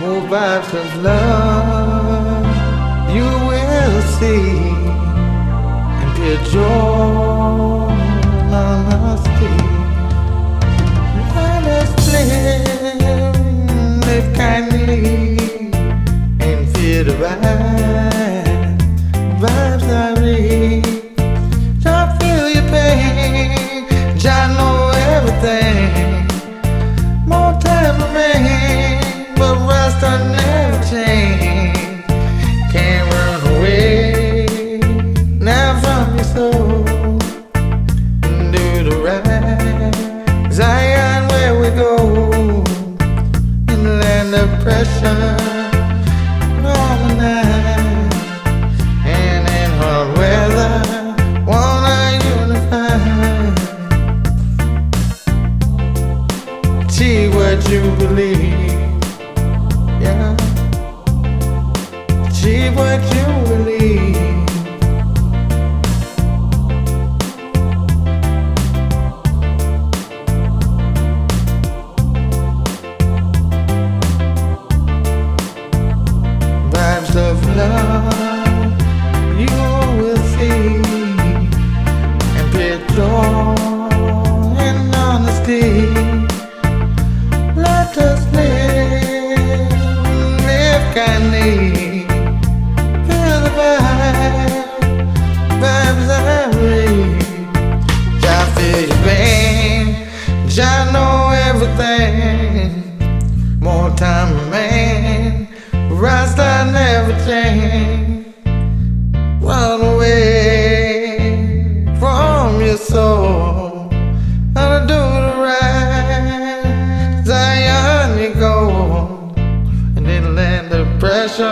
more vibes of love. You will see. And pure joy honesty. Us live, kindly. And feel the See what you believe, yeah. See what you believe. Rasta never change. Run away from your soul, gonna do the right. Zion you go, and in land of pressure,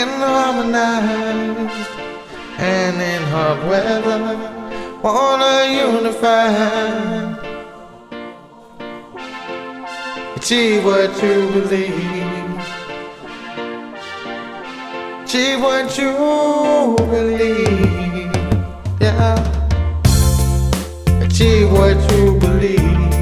and harmonize, and in hot weather, wanna unify. Achieve what you believe. Achieve what you believe. Yeah. Achieve what you believe.